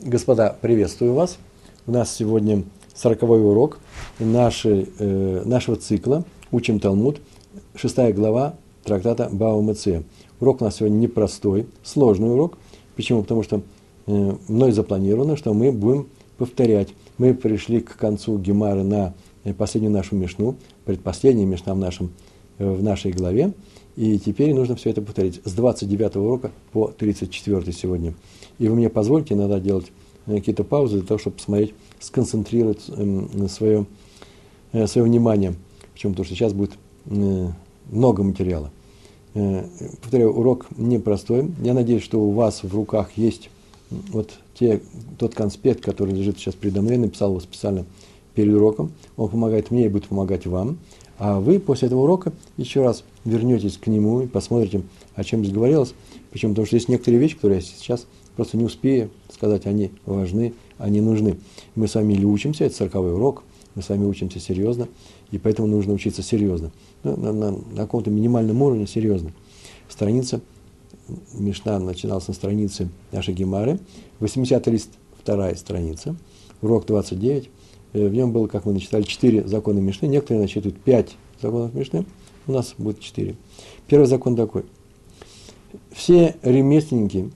Господа, приветствую вас. У нас сегодня сороковой урок нашей, э, нашего цикла «Учим Талмуд», шестая глава трактата Баумеце. Урок у нас сегодня непростой, сложный урок. Почему? Потому что э, мной запланировано, что мы будем повторять. Мы пришли к концу Гемара на э, последнюю нашу мешну, предпоследняя мешна в, нашем, э, в нашей главе. И теперь нужно все это повторить с 29 урока по 34 сегодня. И вы мне позвольте иногда делать э, какие-то паузы для того, чтобы посмотреть, сконцентрировать свое, эм, свое внимание. Почему? Потому что сейчас будет э, много материала. Э, повторяю, урок непростой. Я надеюсь, что у вас в руках есть вот те, тот конспект, который лежит сейчас передо мной. Написал его специально перед уроком. Он помогает мне и будет помогать вам. А вы после этого урока еще раз вернетесь к нему и посмотрите, о чем здесь говорилось. Почему? Потому что есть некоторые вещи, которые я сейчас просто не успею сказать, они важны, они нужны. Мы с вами или учимся, это сороковой урок, мы с вами учимся серьезно, и поэтому нужно учиться серьезно. Ну, на, на, на каком-то минимальном уровне серьезно. Страница, Мишна начиналась на странице нашей Гемары, 80 лист, вторая страница, урок 29, э, в нем было, как мы начитали, 4 закона Мишны, некоторые насчитывают 5 законов Мишны, у нас будет 4. Первый закон такой. Все ремесленники,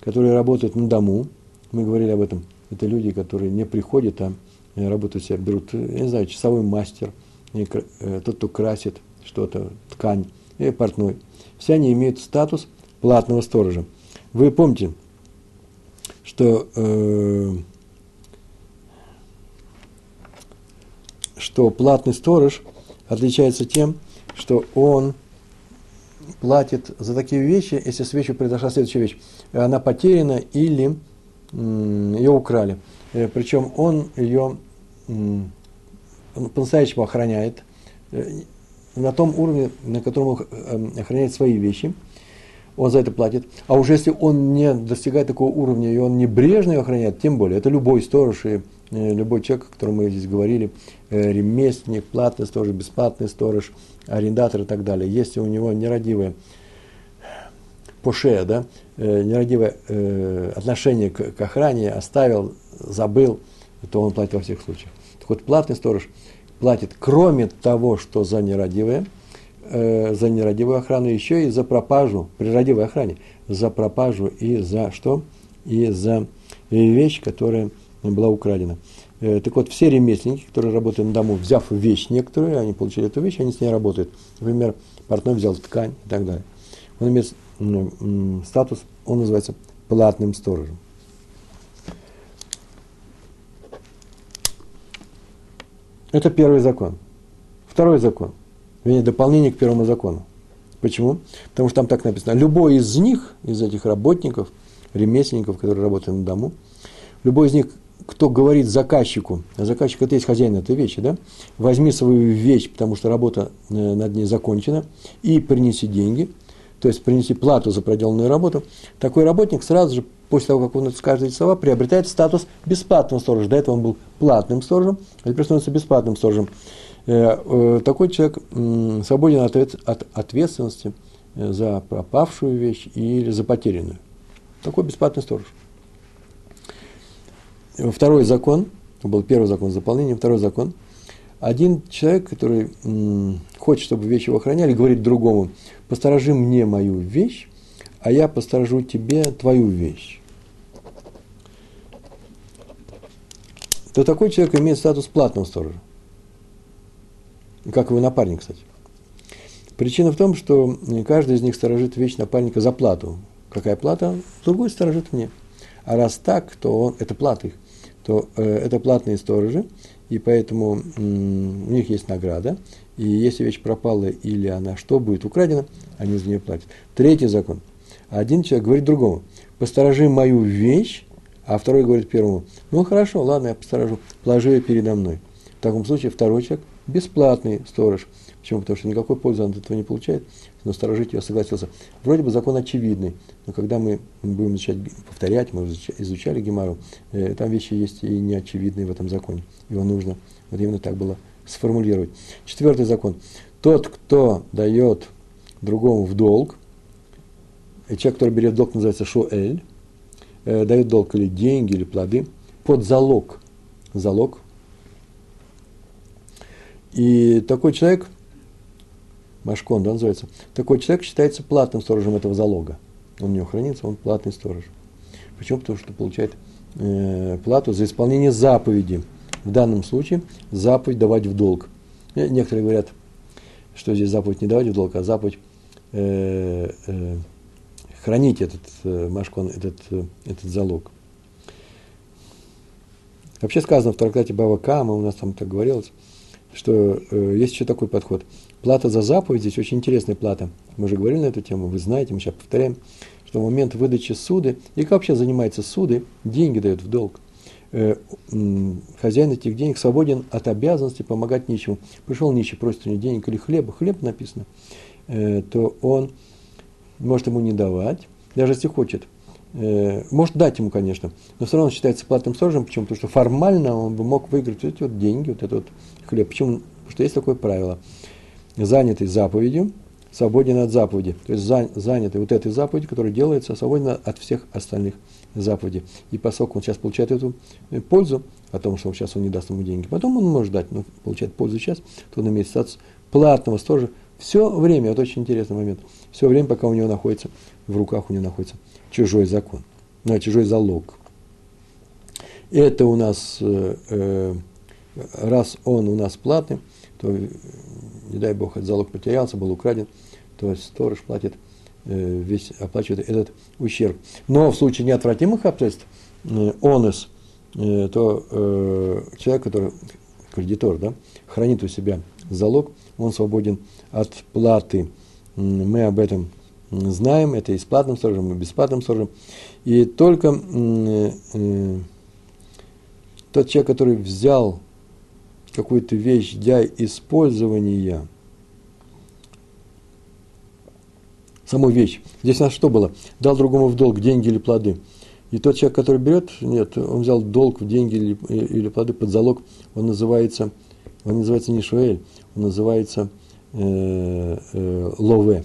которые работают на дому, мы говорили об этом, это люди, которые не приходят, а э, работают себя, берут, э, я не знаю, часовой мастер, э, тот, кто красит что-то, ткань, и портной. Все они имеют статус платного сторожа. Вы помните, что, э, что платный сторож отличается тем, что он платит за такие вещи, если с вещью произошла следующая вещь. Она потеряна или ее украли. Э, Причем он ее по-настоящему охраняет э, на том уровне, на котором он э, охраняет свои вещи. Он за это платит. А уже если он не достигает такого уровня, и он небрежно ее охраняет, тем более, это любой сторож и любой человек, о котором мы здесь говорили, ремесленник, платный сторож, бесплатный сторож – арендатор и так далее, если у него нерадивое поше, да, э, нерадивое э, отношение к, к охране, оставил, забыл, то он платит во всех случаях. Так вот, платный сторож платит, кроме того, что за нерадивое, э, за нерадивую охрану, еще и за пропажу, при радивой охране, за пропажу и за что? И за вещь, которая была украдена. Э, так вот, все ремесленники, которые работают на дому, взяв вещь некоторую, они получили эту вещь, они с ней работают. Например, портной взял ткань и так далее. Он имеет статус, он называется платным сторожем. Это первый закон. Второй закон. Вернее, дополнение к первому закону. Почему? Потому что там так написано. Любой из них, из этих работников, ремесленников, которые работают на дому, любой из них кто говорит заказчику, а заказчик это есть хозяин этой вещи, да, возьми свою вещь, потому что работа э, над ней закончена, и принеси деньги, то есть принеси плату за проделанную работу, такой работник сразу же, после того, как он скажет эти слова, приобретает статус бесплатного сторожа. До этого он был платным сторожем, а теперь становится бесплатным сторожем. Э, э, такой человек свободен от ответственности за пропавшую вещь или за потерянную. Такой бесплатный сторож. Второй закон, был первый закон с дополнением, второй закон. Один человек, который м, хочет, чтобы вещи его охраняли, говорит другому, посторожи мне мою вещь, а я посторожу тебе твою вещь. То такой человек имеет статус платного сторожа. Как его напарник, кстати. Причина в том, что каждый из них сторожит вещь напарника за плату. Какая плата? Другой сторожит мне. А раз так, то он, это плата их то э, это платные сторожи, и поэтому у них есть награда. И если вещь пропала или она что будет украдена, они за нее платят. Третий закон. Один человек говорит другому, посторожи мою вещь, а второй говорит первому, ну хорошо, ладно, я посторожу, положи ее передо мной. В таком случае второй человек бесплатный сторож. Почему? Потому что никакой пользы он от этого не получает, но сторожить ее согласился. Вроде бы закон очевидный, но когда мы будем начать повторять, мы изучали Гемару, э, там вещи есть и неочевидные в этом законе. Его нужно вот именно так было сформулировать. Четвертый закон. Тот, кто дает другому в долг, и человек, который берет долг, называется шуэль, э, дает долг или деньги, или плоды под залог. Залог. И такой человек, Машкон, да, называется, такой человек считается платным сторожем этого залога. Он него хранится, он платный сторож. Почему? Потому что получает э, плату за исполнение заповеди. В данном случае заповедь давать в долг. И некоторые говорят, что здесь заповедь не давать в долг, а заповедь э, э, хранить этот э, машкон, этот, э, этот залог. Вообще сказано в трактате Бава Кама, у нас там так говорилось, что э, есть еще такой подход. Плата за заповедь, здесь очень интересная плата. Мы уже говорили на эту тему, вы знаете, мы сейчас повторяем, что в момент выдачи суды, и как вообще занимается суды, деньги дают в долг. Э, хозяин этих денег свободен от обязанности помогать нищему. Пришел нищий, просит у него денег или хлеба, хлеб написано, э, то он может ему не давать, даже если хочет. Э, может дать ему, конечно, но все равно считается платным сторожем. Почему? Потому что формально он бы мог выиграть вот эти вот деньги, вот этот вот хлеб. Почему? Потому что есть такое правило. Занятый заповедью, свободен от заповеди. То есть занятый вот этой заповедью, которая делается, свободен от всех остальных заповедей. И поскольку он сейчас получает эту э, пользу, о том, что он сейчас он не даст ему деньги, потом он может дать, но получает пользу сейчас, то он имеет статус платного сторожа все время, вот очень интересный момент, все время, пока у него находится, в руках у него находится чужой закон, ну, чужой залог. Это у нас, э, э, раз он у нас платный, то, не дай бог, этот залог потерялся, был украден, то сторож платит Э, весь оплачивает этот ущерб. Но в случае неотвратимых обстоятельств, э, онес, э, то человек, который, кредитор, да, хранит у себя залог, он свободен от платы. Мы об этом знаем, это и с платным сторожем, и бесплатным сторожем. И только тот человек, который взял какую-то вещь для использования – саму вещь. Здесь у нас что было? Дал другому в долг деньги или плоды. И тот человек, который берет, нет, он взял долг в деньги или, или плоды под залог, он называется, он называется не Шуэль, он называется э, э, Лове.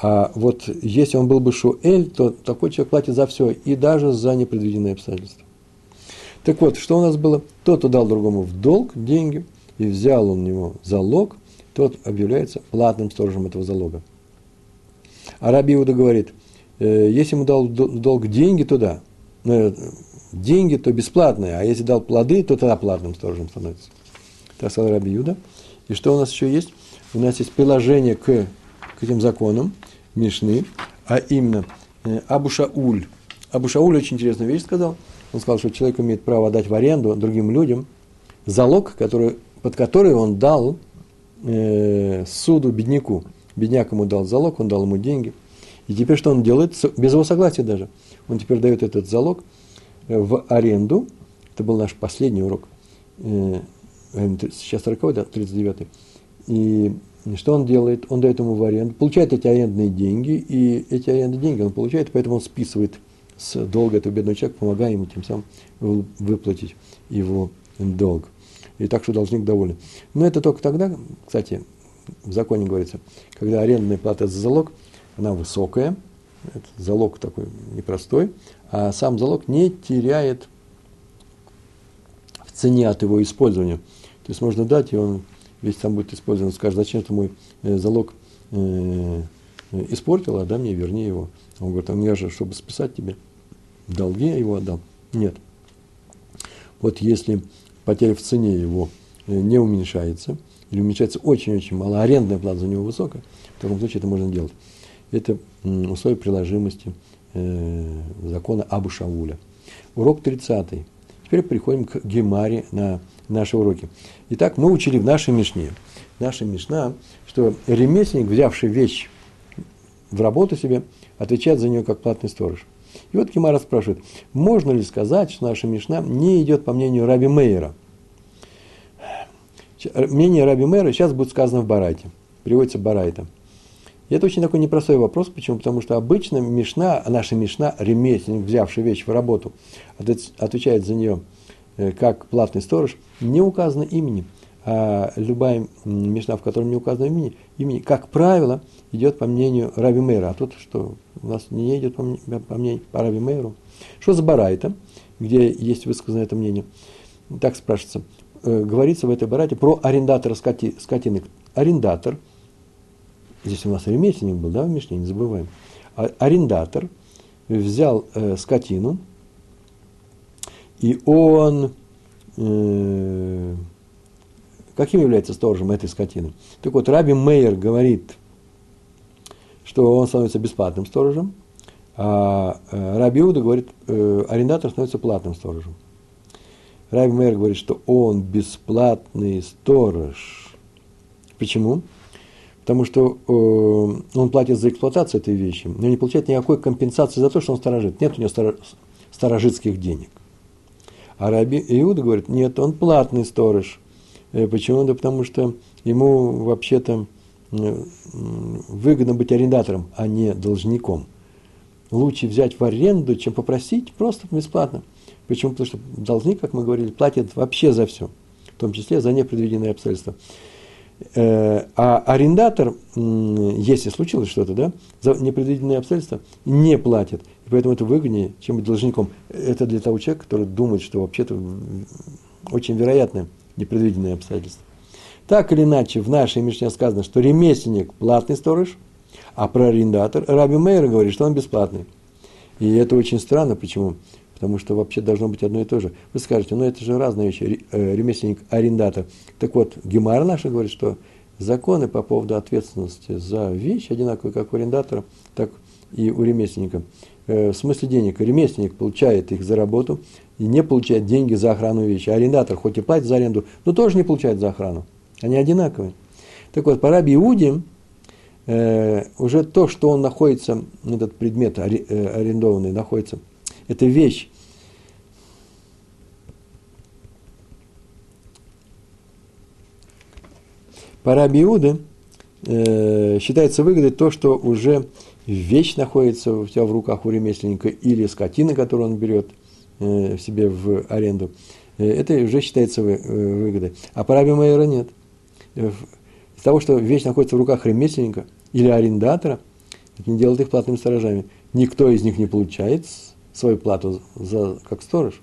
А вот если он был бы Шуэль, то такой человек платит за все, и даже за непредвиденные обстоятельства. Так вот, что у нас было? Тот, кто дал другому в долг деньги, и взял он у него залог, тот объявляется платным сторожем этого залога. А Раби Иуда говорит, э, если ему дал долг деньги, то да. Э, деньги, то бесплатные, а если дал плоды, то тогда платным сторожем становится. Так сказал Раби Иуда. И что у нас еще есть? У нас есть приложение к, к этим законам Мишны, а именно э, Абу Шауль. Абу Шауль очень интересную вещь сказал. Он сказал, что человек имеет право дать в аренду другим людям залог, который, под который он дал э, суду бедняку. Бедняк ему дал залог, он дал ему деньги. И теперь что он делает? Без его согласия даже. Он теперь дает этот залог э, в аренду. Это был наш последний урок. Э, сейчас 40 да, 39 И что он делает? Он дает ему в аренду, получает эти арендные деньги, и эти арендные деньги он получает, поэтому он списывает с долга этого бедного человека, помогая ему тем самым выплатить его долг. И так что должник доволен. Но это только тогда, кстати, в законе говорится, когда арендная плата за залог, она высокая, это залог такой непростой, а сам залог не теряет в цене от его использования. То есть можно дать, и он весь там будет использован, скажет, зачем ты мой э, залог э, испортил, а да мне верни его. Он говорит, а мне же, чтобы списать тебе долги, я его отдал. Нет. Вот если потеря в цене его э, не уменьшается, или уменьшается очень-очень мало, арендная плата за него высокая, в таком случае это можно делать. Это условие приложимости э, закона Абу Шауля. Урок 30. Теперь приходим к Гемаре на наши уроки. Итак, мы учили в нашей Мишне, наша Мишна, что ремесленник, взявший вещь в работу себе, отвечает за нее как платный сторож. И вот Гемара спрашивает, можно ли сказать, что наша Мишна не идет по мнению Раби Мейера – мнение Раби Мэра сейчас будет сказано в Барайте. Приводится Барайта. И это очень такой непростой вопрос. Почему? Потому что обычно Мишна, наша Мишна, ремесленник, взявший вещь в работу, отвечает за нее э, как платный сторож, не указано имени. А любая мешна, в которой не указано имени, имени, как правило, идет по мнению Раби Мейра. А тут что, у нас не идет по, по мнению по Раби Мейру. Что за барайта, где есть высказано это мнение? Так спрашивается. Э, говорится в этой барайте про арендатора скоти, скотины. Арендатор, здесь у нас ремесленник был, да, в Мишне, не забываем. А, арендатор взял э, скотину, и он э, каким является сторожем этой скотины? Так вот, Раби Мейер говорит, что он становится бесплатным сторожем, а э, Раби Иуда говорит, э, арендатор становится платным сторожем. Раби Мейер говорит, что он бесплатный сторож. Почему? Потому что э, он платит за эксплуатацию этой вещи, но не получает никакой компенсации за то, что он сторожит. Нет у него сторожитских денег. А Раби Иуда говорит, нет, он платный сторож. Э, почему? Да потому что ему вообще-то выгодно быть арендатором, а не должником. Лучше взять в аренду, чем попросить просто бесплатно. Почему? Потому что должник, как мы говорили, платит вообще за все, в том числе за непредвиденные обстоятельства. Э, а арендатор, если случилось что-то, да, за непредвиденные обстоятельства не платит. И поэтому это выгоднее, чем быть должником. Это для того человека, который думает, что вообще-то очень вероятно непредвиденные обстоятельства. Так или иначе, в нашей Мишне сказано, что ремесленник – платный сторож, а про арендатор Раби Мейер говорит, что он бесплатный. И это очень странно. Почему? Потому что вообще должно быть одно и то же. Вы скажете, ну это же разные вещи, э, ремесленник, арендатор. Так вот, Гемар наша говорит, что законы по поводу ответственности за вещи одинаковые как у арендатора, так и у ремесленника. Э, в смысле денег. Ремесленник получает их за работу и не получает деньги за охрану вещи. Арендатор хоть и платит за аренду, но тоже не получает за охрану. Они одинаковые. Так вот, по Раби Иуде, э, уже то, что он находится, этот предмет арендованный находится – это вещь. По Раби Иуде э, считается выгодой то, что уже вещь находится у тебя в руках у ремесленника или скотина, которую он берет э, себе в аренду. Э, это уже считается э, выгодой. А по Раби Майера нет. Из того, что вещь находится в руках ремесленника или арендатора, это не делает их платными сторожами. Никто из них не получает свою плату за, как сторож.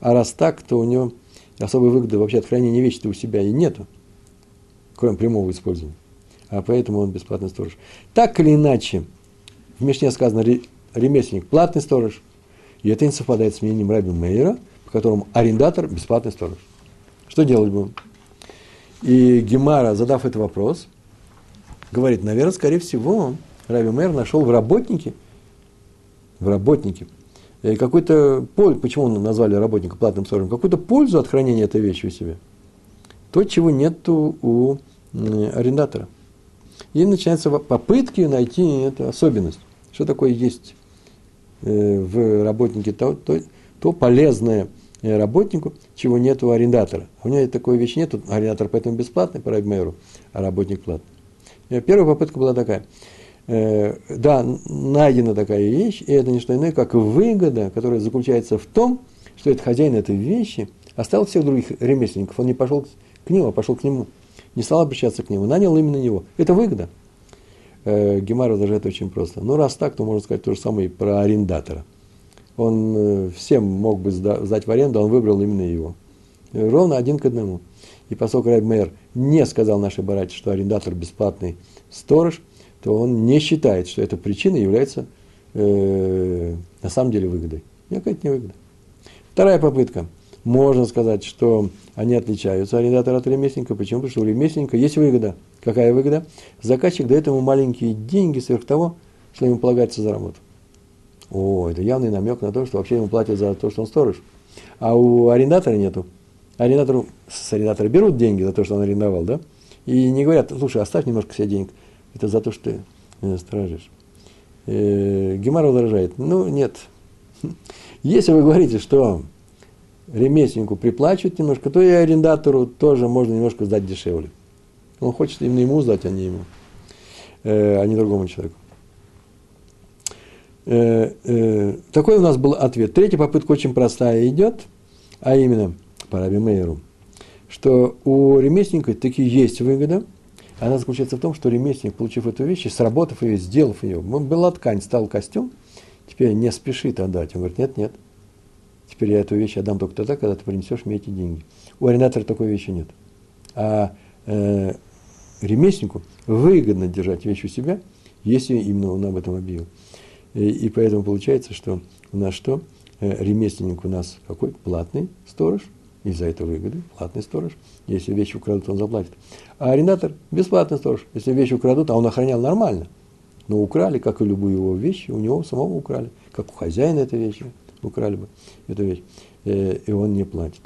А раз так, то у него особой выгоды вообще от хранения вещи у себя и нету, кроме прямого использования. А поэтому он бесплатный сторож. Так или иначе, в Мишне сказано ремесленник платный сторож, и это не совпадает с мнением Раби Мейера, по которому арендатор бесплатный сторож. Что делать будем? И Гемара, задав этот вопрос, говорит, наверное, скорее всего, Раби Мейер нашел в работнике, в работнике Э, какой-то пользу, почему назвали работника платным сторожем, какую-то пользу от хранения этой вещи у себя. То, чего нет у арендатора. И начинаются попытки найти эту особенность. Что такое есть в работнике то, то, то полезное э, работнику, чего нет у арендатора. У него такой вещи нет, арендатор поэтому бесплатный по Райбмейру, а работник платный. Первая попытка была такая – э, да, найдена такая вещь, и это не что иное, как выгода, которая заключается в том, что этот хозяин этой вещи оставил всех других ремесленников, он не пошел к нему, а пошел к нему, не стал обращаться к нему, нанял именно него. Это выгода. Э, Гемар возражает очень просто. Ну, раз так, то можно сказать то же самое и про арендатора. Он э, всем мог бы сдать в аренду, а он выбрал именно его. Ровно один к одному. И поскольку Райб не сказал нашей барате, что арендатор бесплатный сторож – то он не считает, что эта причина является э, на самом деле выгодой. Никакая это не выгода. Вторая попытка. Можно сказать, что они отличаются, арендатор от ремесленника. Почему? Потому что у ремесленника есть выгода. Какая выгода? Заказчик дает ему маленькие деньги сверх того, что ему полагается за работу. О, это явный намек на то, что вообще ему платят за то, что он сторож. А у арендатора нету. Арендатору, с арендатора берут деньги за то, что он арендовал, да? И не говорят, слушай, оставь немножко себе денег это за то, что ты меня стражишь. Э, Гемар возражает, ну нет. Если вы говорите, что ремесленнику приплачивают немножко, то и арендатору тоже можно немножко сдать дешевле. Он хочет именно ему сдать, а не ему, э, а не другому человеку. Э, э, такой у нас был ответ. Третья попытка очень простая идет, а именно по Раби Мейеру, что у ремесленника таки есть выгода. Она заключается в том, что ремесленник, получив эту вещь, сработав ее, сделав ее, была ткань, стал костюм, теперь не спешит отдать. Он говорит, нет, нет, теперь я эту вещь отдам только тогда, когда ты принесешь мне эти деньги. У арендатора такой вещи нет. А э, ремесленнику выгодно держать вещь у себя, если именно он об этом объявил. И, и поэтому получается, что у нас что? Э, ремесленник у нас какой? Платный сторож, и за это выгоды, платный сторож. Если вещи украдут, он заплатит. А арендатор – бесплатный сторож. Если вещи украдут, а он охранял нормально, но украли, как и любую его вещь, у него самого украли, как у хозяина этой вещи украли бы эту вещь, э, и он не платит.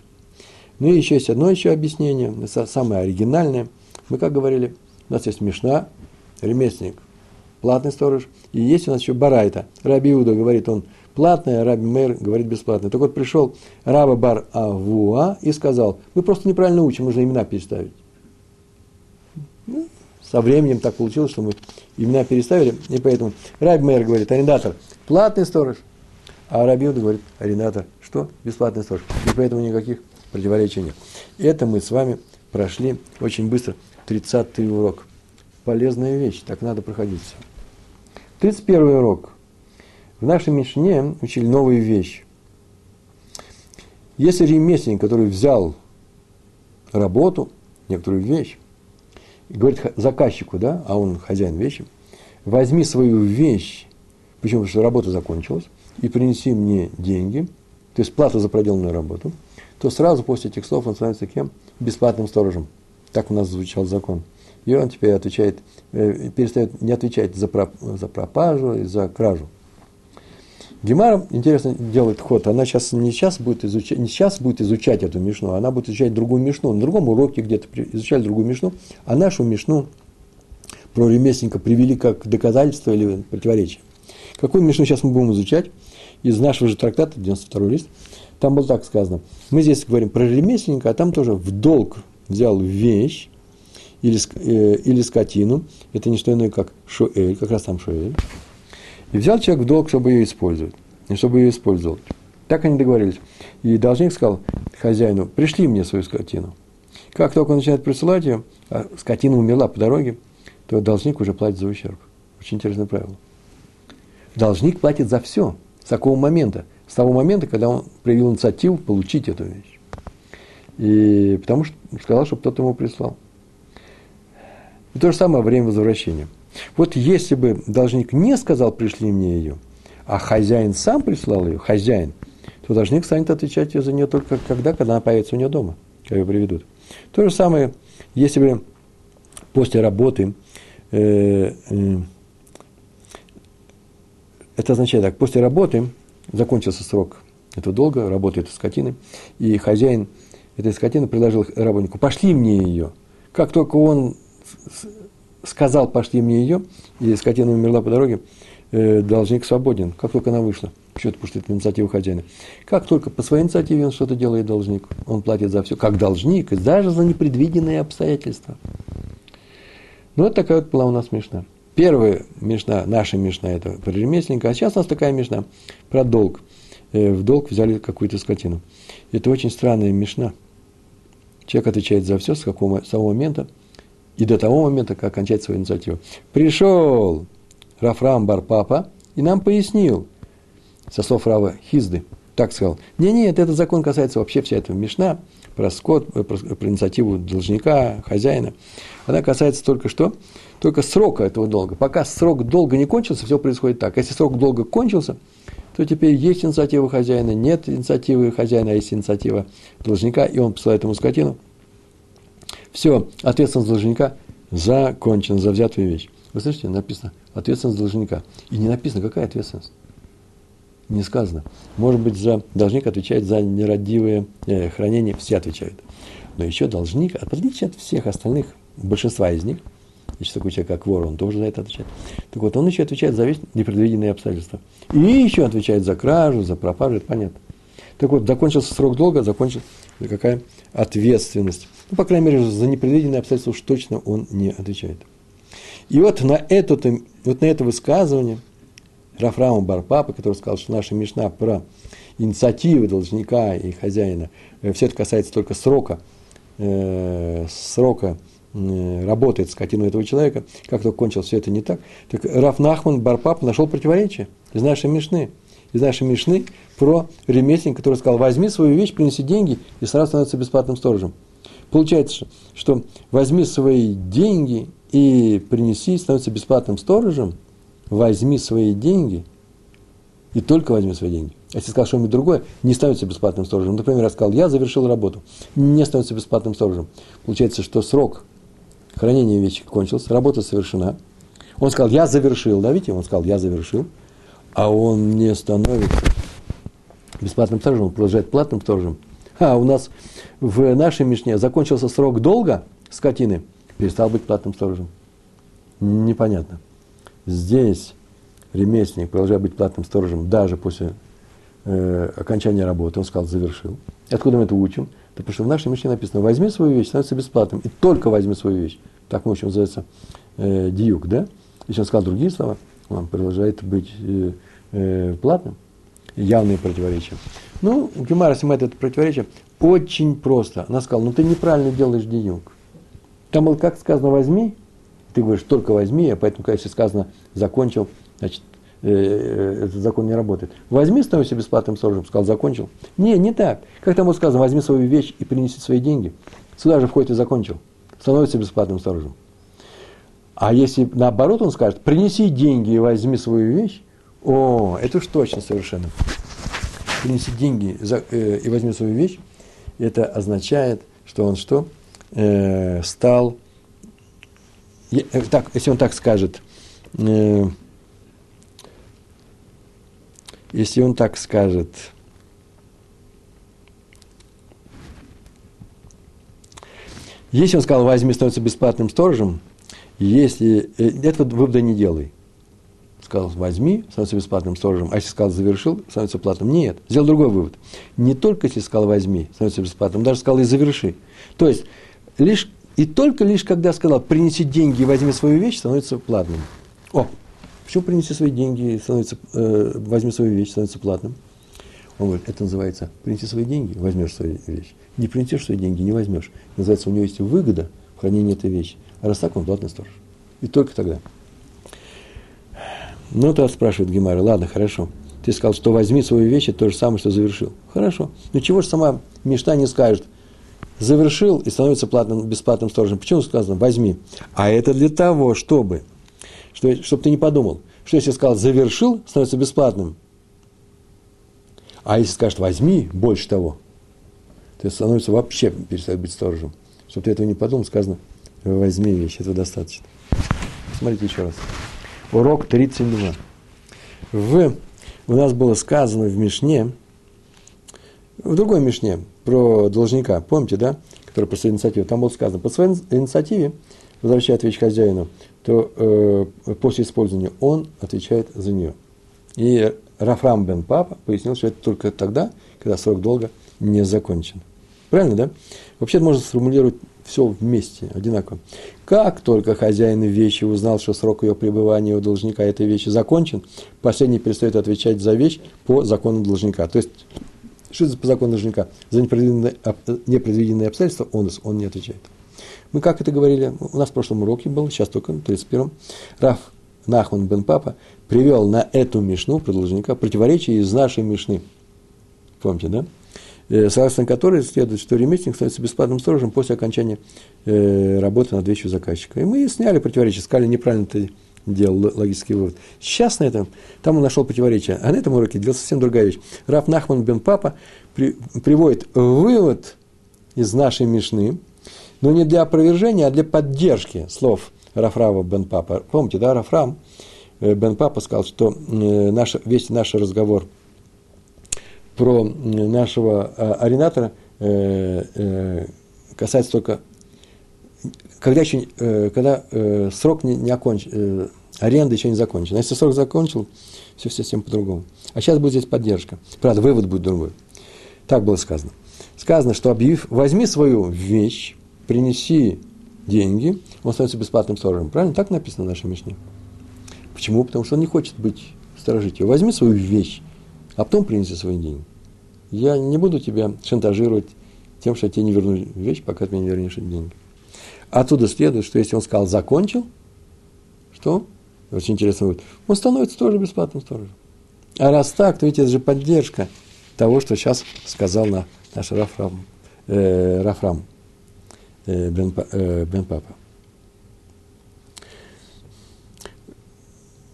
Ну и еще есть одно еще объяснение, самое оригинальное. Мы как говорили, у нас есть Мишна, ремесленник, платный сторож, и есть у нас еще Барайта. Раби Иуда говорит, он платный, а Раби Мейр говорит бесплатный. Так вот пришел Раба Бар Авуа и сказал, мы просто неправильно учим, нужно имена переставить. Ну, со временем так получилось, что мы имена переставили, и поэтому Раби Мейр говорит, арендатор, платный сторож, а Раби Иуда говорит, арендатор, что? Бесплатный сторож. И поэтому никаких противоречий нет. Это мы с вами прошли очень быстро. 30-й урок. Полезная вещь, так надо проходить все. 31 урок. В нашей Мишне учили новую вещь. Если ремесленник, который взял работу, некоторую вещь, говорит заказчику, да, а он хозяин вещи, возьми свою вещь, почему? Потому что работа закончилась, и принеси мне деньги, то есть плату за проделанную работу – то сразу после этих слов он становится кем? Бесплатным сторожем. Так у нас звучал закон. И он теперь отвечает, э, перестает не отвечать за, проп, за пропажу и за кражу. Гемара, интересно, делает ход. Она сейчас не сейчас будет изучать, не сейчас будет изучать эту мишну, она будет изучать другую мишну. На другом уроке где-то изучали другую мишну, а нашу мишну про ремесленника привели как доказательство или противоречие. Какую мишну сейчас мы будем изучать? Из нашего же трактата, 92 лист, там было так сказано. Мы здесь говорим про ремесленника, а там тоже в долг взял вещь или, э, или скотину. Это не что иное, как шуэль, как раз там шуэль. И взял человек в долг, чтобы ее использовать. И чтобы ее использовать. Так они договорились. И должник сказал хозяину, пришли мне свою скотину. Как только он начинает присылать ее, а скотина умерла по дороге, то должник уже платит за ущерб. Очень интересное правило. Должник платит за все. С какого момента? с того момента, когда он проявил инициативу получить эту вещь. И потому что сказал, чтобы кто-то ему прислал. И то же самое время возвращения. Вот если бы должник не сказал, пришли мне ее, а хозяин сам прислал ее, хозяин, то должник станет отвечать за нее только когда, когда она появится у него дома, когда ее приведут. То же самое, если бы после работы, э, э, это означает так, после работы закончился срок этого долга, работы этой скотины, и хозяин этой скотины предложил работнику, пошли мне ее. Как только он сказал, пошли мне ее, и скотина умерла по дороге, э, должник свободен, как только она вышла. Что это, потому что это инициатива хозяина. Как только по своей инициативе он что-то делает должник, он платит за все, как должник, даже за непредвиденные обстоятельства. Ну, вот такая вот была у нас смешная. Первая мешна, наша мешна, это про ремесленника, а сейчас у нас такая мешна про долг. Э, в долг взяли какую-то скотину. Это очень странная мешна. Человек отвечает за все с какого самого момента и до того момента, как окончать свою инициативу. Пришел Рафрам Барпапа и нам пояснил, со слов Рава Хизды, так сказал, не-нет, этот закон касается вообще вся этого мешна, про скот, про, про инициативу должника, хозяина. Она касается только что? только срока этого долга. Пока срок долга не кончился, все происходит так. Если срок долга кончился, то теперь есть инициатива хозяина, нет инициативы хозяина, а есть инициатива должника, и он посылает ему скотину. Все, ответственность должника закончена за взятую вещь. Вы слышите, написано ответственность должника. И не написано, какая ответственность. Не сказано. Может быть, за должник отвечает за нерадивое э, хранение, все отвечают. Но еще должник, в отличие от всех остальных, большинства из них – если такой человек, как вор, он тоже за это отвечает. Так вот, он еще отвечает за весь непредвиденные обстоятельства. И еще отвечает за кражу, за пропажу, это понятно. Так вот, закончился срок долга, закончилась какая ответственность. Ну, по крайней мере, за непредвиденные обстоятельства уж точно он не отвечает. И вот на, это, вот на это высказывание Рафрама Барпапа, который сказал, что наша Мишна про инициативы должника и хозяина, э, все это касается только срока э, срока э, работает скотину этого человека, как только кончил все это не так, так Раф Нахман Барпап нашел противоречие из нашей Мишны. Из нашей Мишны про ремесленника, который сказал, возьми свою вещь, принеси деньги, и сразу становится бесплатным сторожем. Получается, что возьми свои деньги и принеси, становится бесплатным сторожем, возьми свои деньги и только возьми свои деньги. А если сказал что-нибудь другое, не становится бесплатным сторожем. Например, я сказал, я завершил работу, не становится бесплатным сторожем. Получается, что срок хранения вещи кончился, работа совершена. Он сказал, я завершил, да, видите, он сказал, я завершил, а он не становится бесплатным сторожем, он продолжает платным сторожем. А у нас в нашей Мишне закончился срок долга скотины, перестал быть платным сторожем. Непонятно. Здесь ремесленник продолжает быть платным сторожем даже после э, окончания работы. Он сказал, завершил. Откуда мы это учим? Да потому что в нашей Мишне написано, возьми свою вещь, становится бесплатным. И только возьми свою вещь. Так мы учим, называется э, диюк, да? Если он сказал другие слова, он продолжает быть э, э, платным. Явные противоречия. Ну, Гемара снимает это противоречие очень просто. Она сказала, ну ты неправильно делаешь диюк. Там было как сказано, возьми, ты говоришь, только возьми, а поэтому, когда сказано, закончил, значит, э, э, этот закон не работает. Возьми, становишься бесплатным сторожем, сказал, закончил. Не, не так. Как там вот сказано, возьми свою вещь и принеси свои деньги. Сюда же входит и закончил. Становится бесплатным сторожем. А если наоборот он скажет, принеси деньги и возьми свою вещь, о, это уж точно совершенно. Принеси деньги э, и возьми свою вещь, это означает, что он что? Э, стал, э, так, если он так скажет, э, если он так скажет, если он сказал, возьми, становится бесплатным сторожем, если, э, этого вывода не делай сказал, возьми, становится бесплатным сторожем, а если сказал, завершил, становится платным. Нет, сделал другой вывод. Не только если сказал, возьми, становится бесплатным, даже сказал, и заверши. То есть, лишь, и только лишь когда сказал, принеси деньги и возьми свою вещь, становится платным. О, почему принеси свои деньги, становится, э, возьми свою вещь, становится платным? Он говорит, это называется, принеси свои деньги, возьмешь свою вещь. Не принесешь свои деньги, не возьмешь. Называется, у него есть выгода в хранении этой вещи. А раз так, он платный сторож. И только тогда. Ну, то спрашивает Гемара, ладно, хорошо. Ты сказал, что возьми свою вещь, это то же самое, что завершил. Хорошо. Ну, чего же сама мечта не скажет? Завершил и становится платным, бесплатным сторожем. Почему сказано возьми? А это для того, чтобы, что, чтобы ты не подумал, что если сказал завершил, становится бесплатным. А если скажет возьми, больше того, то становится вообще перестает быть сторожем. Чтобы ты этого не подумал, сказано возьми вещь, этого достаточно. Смотрите еще раз. Урок 32. В, у нас было сказано в Мишне, в другой Мишне, про должника, помните, да, который по своей инициативе, там было сказано, по своей инициативе возвращает вещь хозяину, то э, после использования он отвечает за нее. И Рафрам бен Папа пояснил, что это только тогда, когда срок долга не закончен. Правильно, да? Вообще можно сформулировать все вместе, одинаково. Как только хозяин вещи узнал, что срок ее пребывания у должника этой вещи закончен, последний перестает отвечать за вещь по закону должника. То есть, что это по закону должника? За непредвиденные, непредвиденные обстоятельства он, он не отвечает. Мы как это говорили, у нас в прошлом уроке был, сейчас только, в 31-м, Раф Нахман бен Папа привел на эту мишну, про противоречие из нашей мишны. Помните, да? Э, согласно которой следует, что ремесленник становится бесплатным сторожем после окончания э, работы над вещью заказчика. И мы сняли противоречие, сказали, неправильно ты делал логический вывод. Сейчас на этом, там он нашел противоречие, а на этом уроке делал совсем другая вещь. Раф Нахман бен Папа при, приводит вывод из нашей Мишны, но не для опровержения, а для поддержки слов Рафрава бен Папа. Помните, да, Рафрам э, бен Папа сказал, что наш, весь наш разговор – про нашего э, арендатора э, э, касается только, когда, еще, когда срок не, не окончен, аренда еще не закончена. Если срок закончил, все совсем по-другому. А сейчас будет здесь поддержка. Правда, вывод будет другой. Так было сказано. Сказано, что объявив, возьми свою вещь, принеси деньги, он становится бесплатным сторожем. Правильно? Так написано в нашей Мишне. Почему? Потому что он не хочет быть сторожить Возьми свою вещь, а потом принеси свои деньги. Я не буду тебя шантажировать тем, что я тебе не верну вещь, пока ты мне не вернешь деньги. Отсюда следует, что если он сказал «закончил», что? Очень интересно будет. Он становится тоже бесплатным сторожем. А раз так, то ведь это же поддержка того, что сейчас сказал на наш Рафрам, э, Рафрам э, Бен, э, Бен Папа.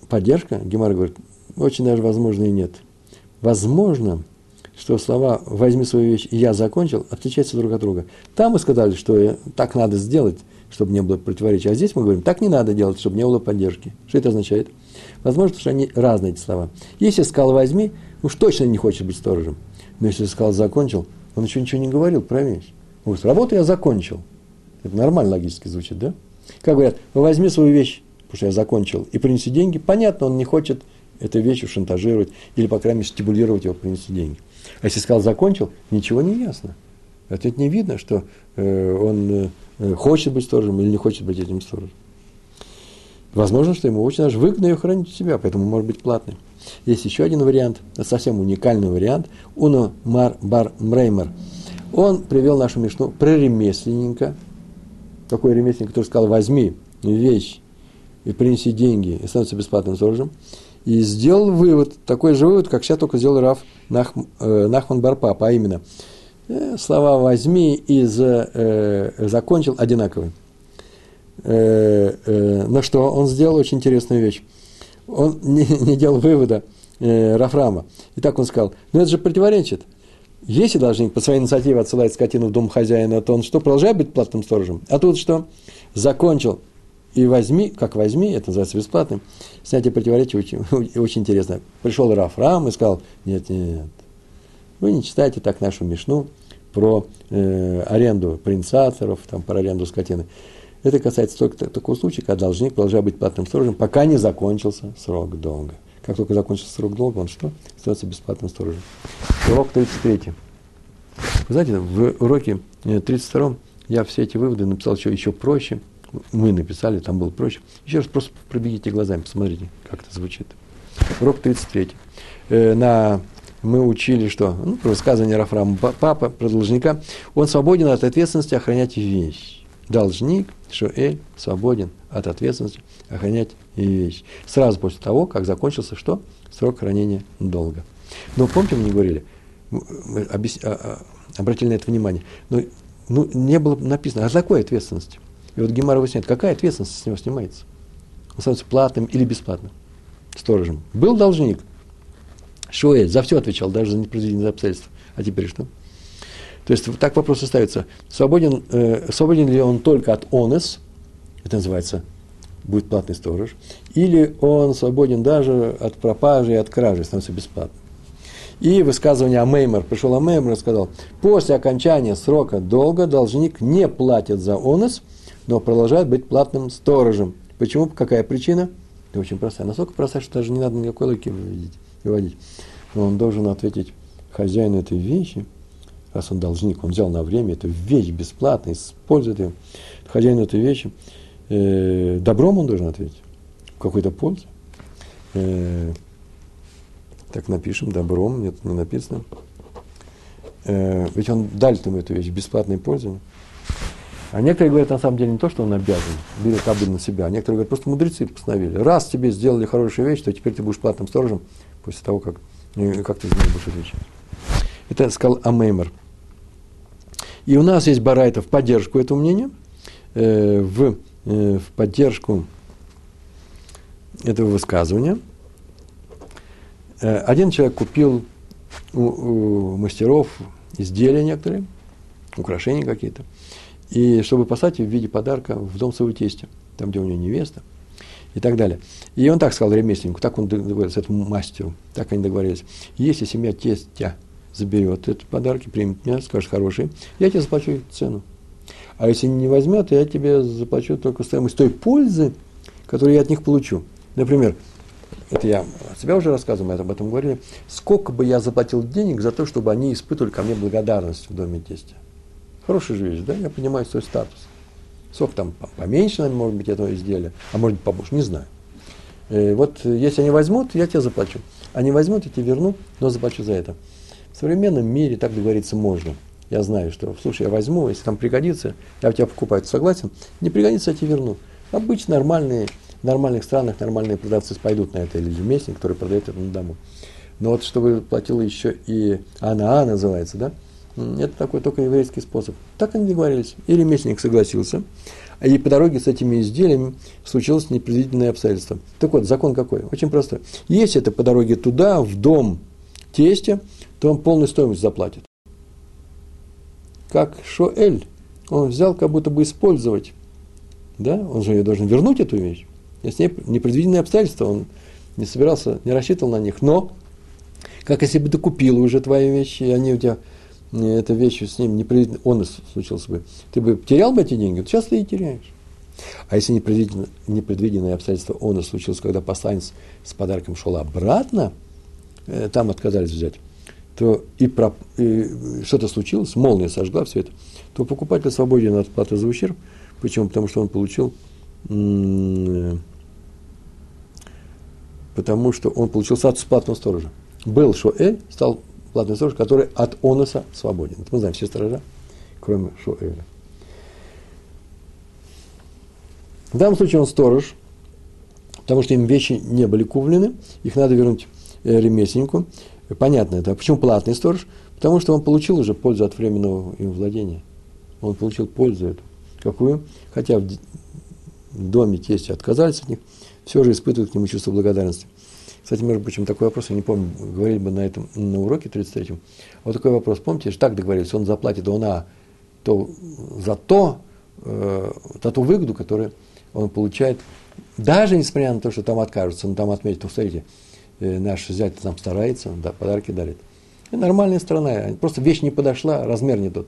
Поддержка, Гемар говорит, очень даже возможно и нет. Возможно, что слова «возьми свою вещь» и «я закончил» отличаются друг от друга. Там мы сказали, что так надо сделать, чтобы не было противоречия. А здесь мы говорим, так не надо делать, чтобы не было поддержки. Что это означает? Возможно, что они разные эти слова. Если сказал «возьми», уж точно не хочет быть сторожем. Но если сказал «закончил», он еще ничего не говорил вещь. Он говорит, работу я закончил. Это нормально логически звучит, да? Как говорят, возьми свою вещь, потому что я закончил, и принеси деньги. Понятно, он не хочет эту вещь шантажировать или, по крайней мере, стимулировать его принести деньги. А если сказал закончил, ничего не ясно. Это не видно, что э, он э, хочет быть сторожем или не хочет быть этим сторожем. Возможно, что ему очень даже выгодно ее хранить у себя, поэтому может быть платный. Есть еще один вариант, совсем уникальный вариант. Уно Мар Бар Мреймер. Он привел нашу мешну про ремесленника. Такой ремесленник, который сказал, возьми вещь и принеси деньги, и становится бесплатным сторожем. И сделал вывод, такой же вывод, как сейчас только сделал Раф Нах, э, Нахман Барпап, а именно, э, слова «возьми» и за, э, «закончил» одинаковые. Э, э, но что он сделал очень интересную вещь. Он не, не делал вывода э, Рафрама. И так он сказал, ну это же противоречит. Если должник по своей инициативе отсылает скотину в дом хозяина, то он что, продолжает быть платным сторожем? А тут что? Закончил и возьми, как возьми, это называется бесплатным. Снятие противоречия очень, очень интересно. Пришел Рафрам и сказал, нет, нет, вы не читайте так нашу Мишну про э, аренду принцаторов, там, про аренду скотины. Это касается только такого случая, когда должник продолжает быть платным сторожем, пока не закончился срок долга. Как только закончился срок долга, он что? Становится бесплатным сторожем. Урок 33. Вы знаете, в уроке 32 э, я все эти выводы написал еще, еще проще – мы написали, там было проще. Еще раз просто пробегите глазами, посмотрите, как это звучит. Урок 33. Э, на, мы учили, что? Ну, про высказывание Рафрама папа, про должника. Он свободен от ответственности охранять вещь. Должник, Шуэль, свободен от ответственности охранять вещь. Сразу после того, как закончился что? Срок хранения долга. Но помните, мы не говорили, мы объяс... А, а, обратили на это внимание, но ну, не было написано, а за какой ответственности? И вот Гемара выясняет, какая ответственность с него снимается. Он становится платным или бесплатным сторожем. Был должник, Шуэль за все отвечал, даже за непроизведенные обстоятельства. А теперь что? То есть так вопрос ставится. Свободен, э, свободен ли он только от онес, это называется, будет платный сторож, или он свободен даже от пропажи и от кражи, становится бесплатным. И высказывание Амеймер, пришел Амеймер и сказал, после окончания срока долга должник не платит за онес, но продолжает быть платным сторожем. Почему? Какая причина? Это очень простая. Настолько простая, что даже не надо никакой логики выводить. Но он должен ответить хозяину этой вещи, раз он должник, он взял на время эту вещь бесплатно, использует ее. Хозяину этой вещи, э, добром он должен ответить, какой-то пользы. Э, так напишем, добром, нет, не написано. Э, ведь он дал ему эту вещь бесплатной пользование. А некоторые говорят, на самом деле, не то, что он обязан, берет кабель на себя, а некоторые говорят, просто мудрецы постановили. Раз тебе сделали хорошую вещь, то теперь ты будешь платным сторожем после того, как, э, как ты за него будешь отвечать. Это сказал Амеймер. И у нас есть Барайта в поддержку этому мнению, э, в, э, в поддержку этого высказывания. Э, один человек купил у, у мастеров изделия некоторые, украшения какие-то, и чтобы послать в виде подарка в дом своего тестя, там, где у него невеста, и так далее. И он так сказал ремесленнику, так он договорился, этому мастеру, так они договорились. Если семья тестя заберет этот подарок и примет меня, скажет хороший, я тебе заплачу цену. А если не возьмет, я тебе заплачу только стоимость той пользы, которую я от них получу. Например, это я от себя уже рассказывал, мы об этом говорили, сколько бы я заплатил денег за то, чтобы они испытывали ко мне благодарность в доме тестя. Хорошая же вещь, да? Я понимаю свой статус. Сколько там поменьше, может быть, этого изделия, а может быть побольше, не знаю. Э, вот если они возьмут, я тебе заплачу. Они возьмут, я тебе верну, но заплачу за это. В современном мире так договориться можно. я знаю, что, слушай, я возьму, если там пригодится, я у тебя покупаю, ты согласен? Не пригодится, я тебе верну. Обычно нормальные, в нормальных странах нормальные продавцы пойдут на это, или ремесленник, который продает это на дому. Но вот чтобы платил еще и АНА называется, да, это такой только еврейский способ. Так они договорились. И ремесленник согласился. А и по дороге с этими изделиями случилось непредвиденное обстоятельство. Так вот, закон какой? Очень простой. Если это по дороге туда, в дом тестя, то он полную стоимость заплатит. Как Шоэль. Он взял как будто бы использовать. Да? Он же должен вернуть эту вещь. Если непредвиденные обстоятельства, он не собирался, не рассчитывал на них. Но, как если бы ты купил уже твои вещи, и они у тебя эта вещь с ним непредвиденный он случился бы, ты бы терял бы эти деньги, то сейчас ты и теряешь. А если непредвиденное, непредвиденное обстоятельство он случилось, когда посланец с подарком шел обратно, э, там отказались взять, то и, про, и что-то случилось, молния сожгла все это, то покупатель свободен от платы за ущерб. Почему? Потому что он получил потому что он получил статус платного сторожа. Был Шоэль, стал платный сторож, который от онуса свободен. Это мы знаем все сторожа, кроме Шуэля. В данном случае он сторож, потому что им вещи не были куплены, их надо вернуть э, ремесленнику. Понятно это. Почему платный сторож? Потому что он получил уже пользу от временного им владения. Он получил пользу эту. Какую? Хотя в доме тести отказались от них, все же испытывают к нему чувство благодарности. Кстати, между прочим, такой вопрос, я не помню, говорили бы на этом на уроке 33-м. Вот такой вопрос, помните, же так договорились, он заплатит она то, за то, э, за ту выгоду, которую он получает, даже несмотря на то, что там откажутся, но там отметят, смотрите, э, наш зять там старается, да, подарки дарит. И нормальная страна, просто вещь не подошла, размер не тот,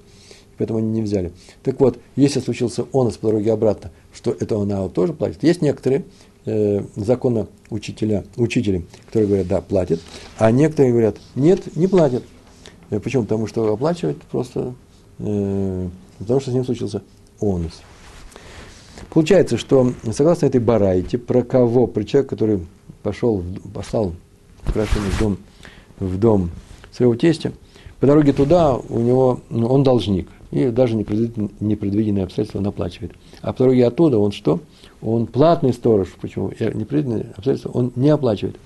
поэтому они не взяли. Так вот, если случился он по дороге обратно, что это она тоже платит. Есть некоторые, э, закона учителя, учители, которые говорят, да, платят, а некоторые говорят, нет, не платят. Э, почему? Потому что оплачивать просто, э, потому что с ним случился онус. Получается, что согласно этой барайте, про кого, про человека, который пошел, послал украшение в дом, в дом своего тестя, по дороге туда у него, ну, он должник, и даже непредвиденные обстоятельства он оплачивает. А по дороге оттуда он что? он платный сторож, почему? Непредвиденные обстоятельства он не оплачивает.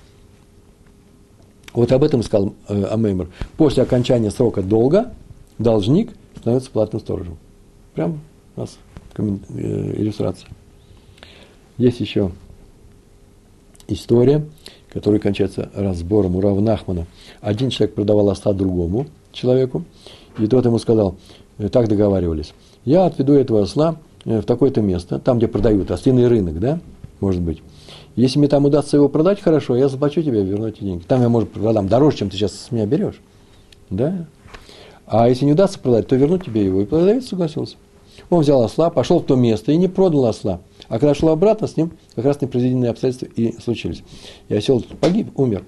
Вот об этом сказал э, Амеймер. После окончания срока долга должник становится платным сторожем. Прям у нас э, иллюстрация. Есть еще история, которая кончается разбором у Равнахмана. Один человек продавал оста другому человеку, и тот ему сказал, «Э, так договаривались, я отведу этого осла Э, в такое-то место, там, где продают, ослиный рынок, да, может быть. Если мне там удастся его продать хорошо, я заплачу тебе, верну эти деньги. Там я, может, продам дороже, чем ты сейчас с меня берешь. Да? А если не удастся продать, то верну тебе его. И продавец согласился. Он взял осла, пошел в то место и не продал осла. А когда шел обратно, с ним как раз непредвиденные обстоятельства и случились. И осел погиб, умер.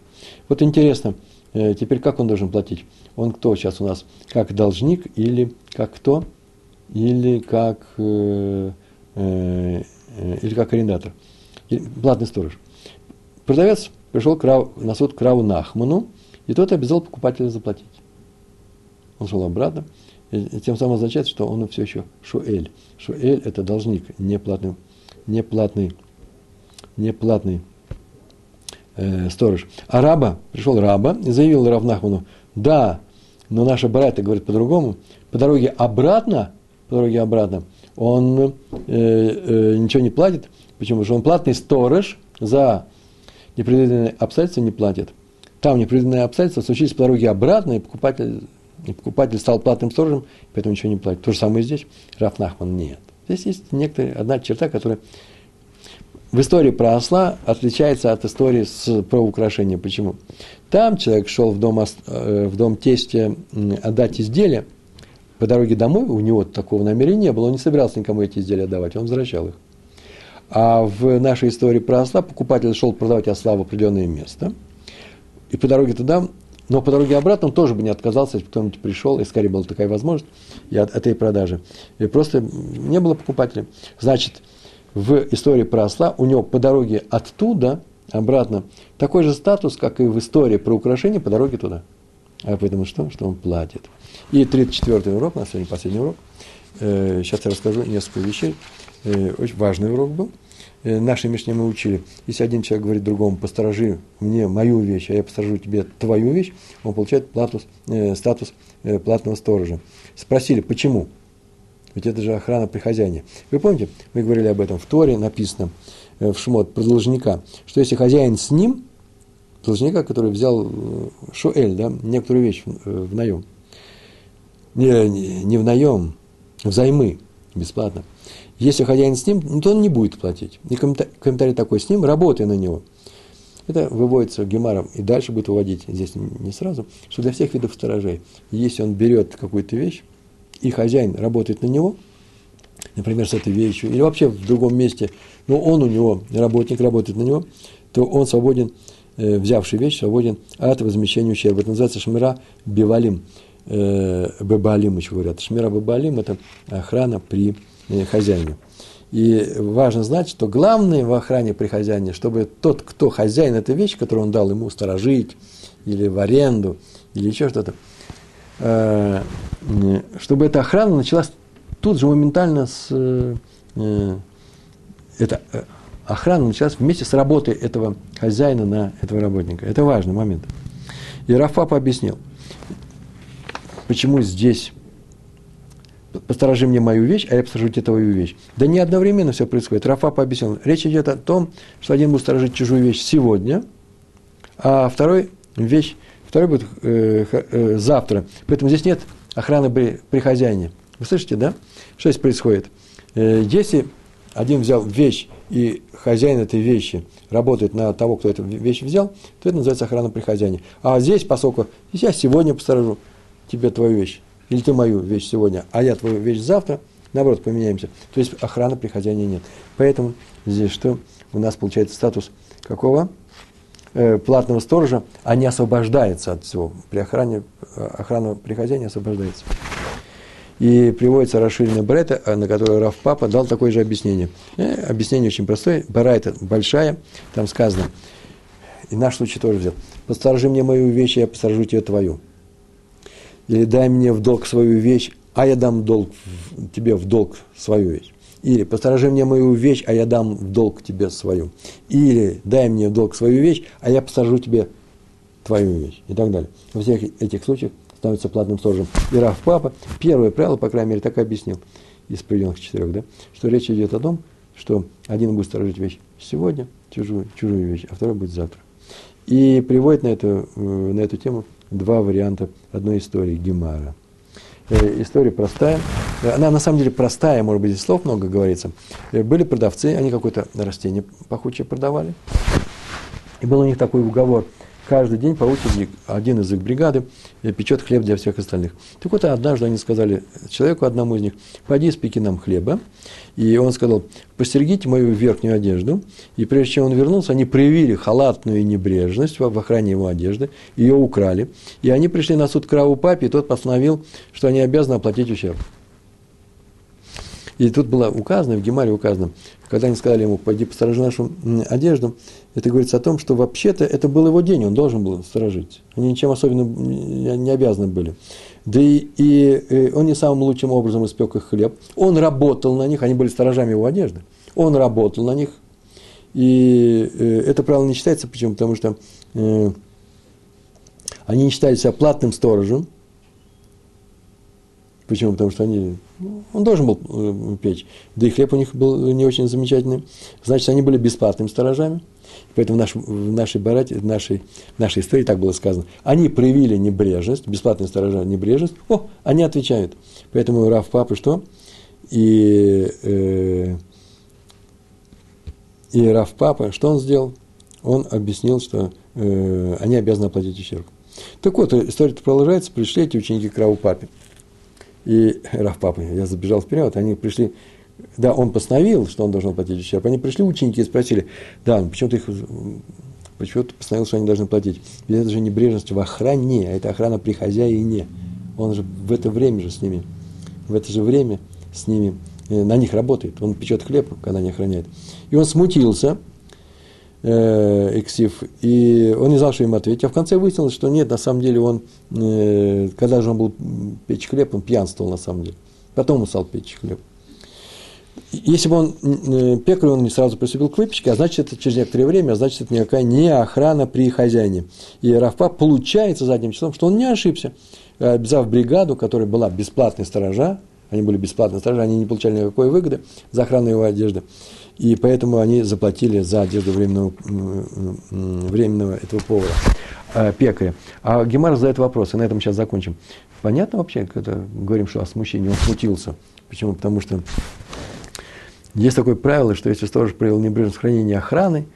Вот интересно, э, теперь как он должен платить? Он кто сейчас у нас? Как должник или как кто? или как, э, э, или как арендатор, платный сторож. Продавец пришел на суд к Раву Нахману, и тот обязал покупателя заплатить. Он шел обратно, и тем самым означает, что он все еще шуэль. Шуэль – это должник, неплатный, неплатный, неплатный э, сторож. А раба, пришел раба и заявил Равнахману, да, но наша барайта говорит по-другому, по дороге обратно по дороге обратно, он э, э, ничего не платит. Почему? Потому что он платный сторож за непредвиденные обстоятельства не платит. Там непредвиденные обстоятельства случились по дороге обратно, и покупатель, и покупатель стал платным сторожем, поэтому ничего не платит. То же самое и здесь. Раф Нахман нет. Здесь есть некоторая, одна черта, которая в истории про осла отличается от истории с, про украшение. Почему? Там человек шел в дом, э, в дом тестя отдать изделие, по дороге домой у него такого намерения не было, он не собирался никому эти изделия давать, он возвращал их. А в нашей истории про осла покупатель шел продавать осла в определенное место, и по дороге туда, но по дороге обратно он тоже бы не отказался, если кто-нибудь пришел, и скорее была такая возможность и от этой продажи. И просто не было покупателя. Значит, в истории про осла у него по дороге оттуда обратно такой же статус, как и в истории про украшения по дороге туда. а поэтому что? Что он платит. И 34 урок, у нас сегодня последний урок. Сейчас я расскажу несколько вещей. Очень важный урок был. Наши Мишне мы учили. Если один человек говорит другому, посторожи мне мою вещь, а я посторожу тебе твою вещь, он получает платус, э, статус э, платного сторожа. Спросили, почему? Ведь это же охрана при хозяине. Вы помните, мы говорили об этом в Торе, написано э, в Шмот про должника, что если хозяин с ним, должника, который взял э, Шуэль, да, некоторую вещь в, э, в наем, не, не, в наем, взаймы, бесплатно. Если хозяин с ним, ну, то он не будет платить. И комментарий такой с ним, работай на него. Это выводится Гемаром и дальше будет выводить, здесь не сразу, что для всех видов сторожей, если он берет какую-то вещь, и хозяин работает на него, например, с этой вещью, или вообще в другом месте, но он у него, работник работает на него, то он свободен, э, взявший вещь, свободен от возмещения ущерба. Это называется шмира бивалим, э, бебалим еще говорят. Шмира бебалим – это охрана при э, хозяине. И важно знать, что главное в охране при хозяине, чтобы тот, кто хозяин этой вещи, которую он дал ему сторожить, или в аренду, или еще что-то, чтобы эта охрана началась тут же моментально с... Э, эта э, охрана началась вместе с работой этого хозяина на этого работника. Это важный момент. И Рафапа объяснил, почему здесь посторожи мне мою вещь, а я посторожу тебе твою вещь. Да не одновременно все происходит. Рафапа объяснил, речь идет о том, что один будет сторожить чужую вещь сегодня, а второй вещь второй будет э, э, завтра. Поэтому здесь нет охраны при, при хозяине. Вы слышите, да? Что здесь происходит? Э, если один взял вещь, и хозяин этой вещи работает на того, кто эту вещь взял, то это называется охрана при хозяине. А здесь, поскольку я сегодня посторожу тебе твою вещь, или ты мою вещь сегодня, а я твою вещь завтра, наоборот, поменяемся. То есть охраны при хозяине нет. Поэтому здесь что? У нас получается статус какого? Э, платного сторожа, а не освобождается от всего. При охране, э, охрана при хозяине освобождается. И приводится расширенная Брета, э, на которую Раф Папа дал такое же объяснение. объяснение очень простое. Бара это большая, там сказано, и наш случай тоже взял. Посторожи мне мою вещь, я посторожу тебе твою. Или дай мне в долг свою вещь, а я дам долг, тебе в долг свою вещь. Или посторожи мне мою вещь, а я дам в долг тебе свою. Или дай мне в долг свою вещь, а я посторожу тебе твою вещь. И так далее. Во всех этих случаях становится платным сторожем. И Раф Папа, первое правило, по крайней мере, так и объяснил из приведенных четырех, да, что речь идет о том, что один будет сторожить вещь сегодня, чужую, чужую вещь, а второй будет завтра. И приводит на эту, э, на эту тему два варианта одной истории Гемара. Э, история простая. Она на самом деле простая, может быть, слов много говорится. Э, были продавцы, они какое-то растение пахучее продавали. И был у них такой уговор – каждый день по очереди один из их бригады печет хлеб для всех остальных. Так вот, однажды они сказали человеку, одному из них, пойди спеки нам хлеба. И он сказал, постерегите мою верхнюю одежду. И прежде чем он вернулся, они проявили халатную небрежность в охране его одежды, ее украли. И они пришли на суд к Раву Папе, и тот постановил, что они обязаны оплатить ущерб. И тут было указано, в Гемаре указано, когда они сказали ему, пойди посторожи нашу одежду, это говорится о том, что вообще-то это был его день, он должен был сторожить. Они ничем особенным не обязаны были. Да и, и э, он не самым лучшим образом испек их хлеб. Он работал на них, они были сторожами его одежды. Он работал на них. И э, это правило не считается, почему? Потому что э, они не считали себя платным сторожем, Почему? Потому что они, ну, он должен был печь. Да и хлеб у них был не очень замечательный. Значит, они были бесплатными сторожами. Поэтому в, наш, в нашей барате, в нашей, в нашей истории так было сказано. Они проявили небрежность, бесплатные сторожа небрежность. О, они отвечают. Поэтому Раф Папа что? И, э, и Раф Папа, что он сделал? Он объяснил, что э, они обязаны оплатить ущерб. Так вот, история продолжается. Пришли эти ученики к Раву Папе и Раф Папа, я забежал вперед, они пришли, да, он постановил, что он должен платить ущерб, они пришли ученики и спросили, да, ну почему ты их, почему ты постановил, что они должны платить? Ведь это же небрежность в охране, а это охрана при хозяине. Он же в это время же с ними, в это же время с ними, э, на них работает, он печет хлеб, когда они охраняют. И он смутился, э, Иксив, и он не знал, что им ответить. А в конце выяснилось, что нет, на самом деле он, э, когда же он был печь хлеб, он пьянствовал на самом деле. Потом он стал печь хлеб. Если бы он э, пекарь, он не сразу приступил к выпечке, а значит, это через некоторое время, а значит, это никакая не охрана при хозяине. И Рафпа получается задним числом, что он не ошибся. Обязав бригаду, которая была бесплатной сторожа, они были бесплатные сторожа, они не получали никакой выгоды за охрану его одежды. И поэтому они заплатили за одежду временного, временного этого повара, э, пекаря. А Гемар задает вопрос, и на этом сейчас закончим. Понятно вообще, когда говорим, что о смущении, он смутился. Почему? Потому что есть такое правило, что если сторож проявил небрежность хранения охраны,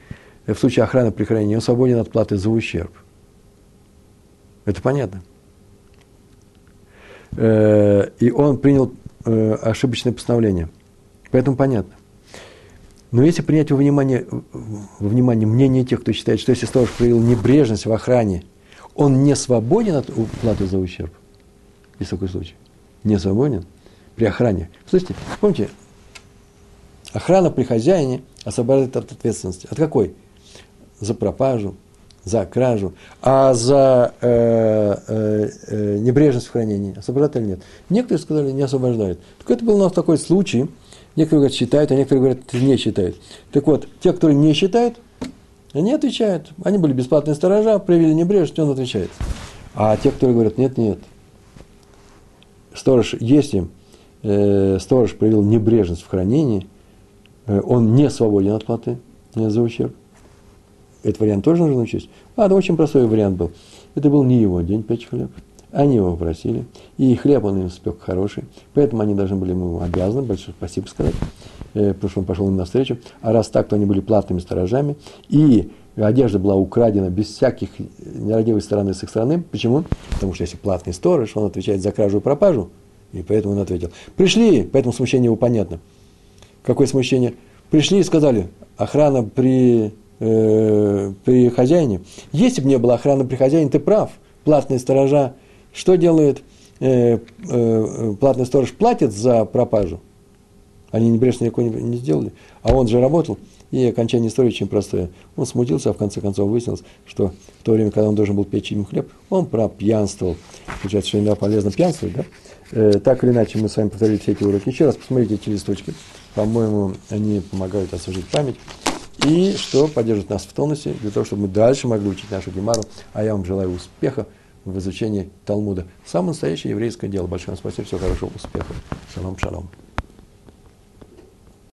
э, в случае охраны при хранении, он свободен от платы за ущерб. Это понятно. Э, и он принял ошибочное постановление. Поэтому понятно. Но если принять во внимание, во внимание мнение тех, кто считает, что если сторож проявил небрежность в охране, он не свободен от уплаты за ущерб. Есть такой случай. Не свободен при охране. Слышите, помните, охрана при хозяине освобождает от ответственности. От какой? За пропажу, за кражу. А за э, э, э, небрежность в хранении освобождает или нет? Некоторые сказали, не освобождают. Так это был у нас такой случай – Некоторые говорят, считают, а некоторые говорят, не считают. Так вот, те, которые не считают, они отвечают. Они были бесплатные сторожа, проявили небрежность, он отвечает. А те, которые говорят, нет, нет. Сторож, если э, сторож проявил небрежность в хранении, он не свободен от платы за ущерб. Этот вариант тоже нужно учесть. А, это очень простой вариант был. Это был не его день печь хлеб. Они его попросили, и хлеб он им спек хороший, поэтому они должны были ему обязаны большое спасибо сказать, э, потому что он пошел им навстречу. А раз так, то они были платными сторожами, и одежда была украдена без всяких нерадивой стороны с их стороны. Почему? Потому что если платный сторож, он отвечает за кражу и пропажу, и поэтому он ответил. Пришли, поэтому смущение его понятно. Какое смущение? Пришли и сказали, охрана при, э, при хозяине. Если бы не было охраны при хозяине, ты прав, платные сторожа – что делает э, э, платный сторож? Платит за пропажу. Они небрежно никакой не, сделали. А он же работал. И окончание истории очень простое. Он смутился, а в конце концов выяснилось, что в то время, когда он должен был печь им хлеб, он пропьянствовал. Получается, что иногда полезно пьянствовать, да? Э, так или иначе, мы с вами повторили все эти уроки. Еще раз посмотрите эти листочки. По-моему, они помогают освежить память. И что поддержит нас в тонусе, для того, чтобы мы дальше могли учить нашу гемару. А я вам желаю успеха в изучении Талмуда. Самое настоящее еврейское дело. Большое вам спасибо, всего хорошего, успехов. Шалом, шалом.